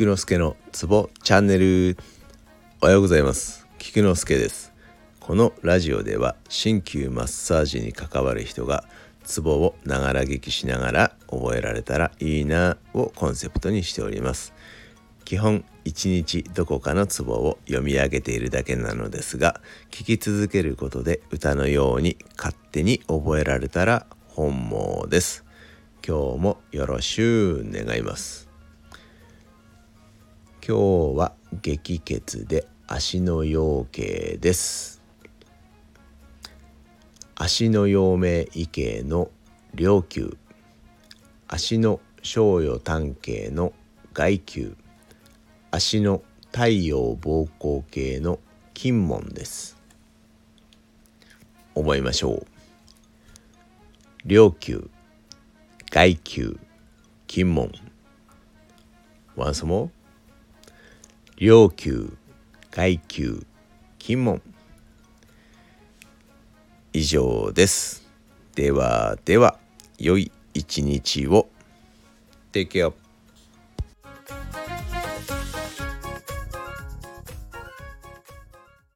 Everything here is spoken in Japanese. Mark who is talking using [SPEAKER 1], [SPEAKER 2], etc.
[SPEAKER 1] 菊之助のツボチャンネル。おはようございます。菊之助です。このラジオでは鍼灸マッサージに関わる人がツボをながら聞きしながら覚えられたらいいなをコンセプトにしております。基本一日どこかのツボを読み上げているだけなのですが聞き続けることで歌のように勝手に覚えられたら本望です。今日もよろしゅう願います。今日は激血で足の陽形です。足の陽明異形の両球。足の小余単形の外球。足の太陽膀胱系の金門です。覚えましょう。両球外球金門。once more 両球階級金門以上です。ではでは良い一日を。Take care.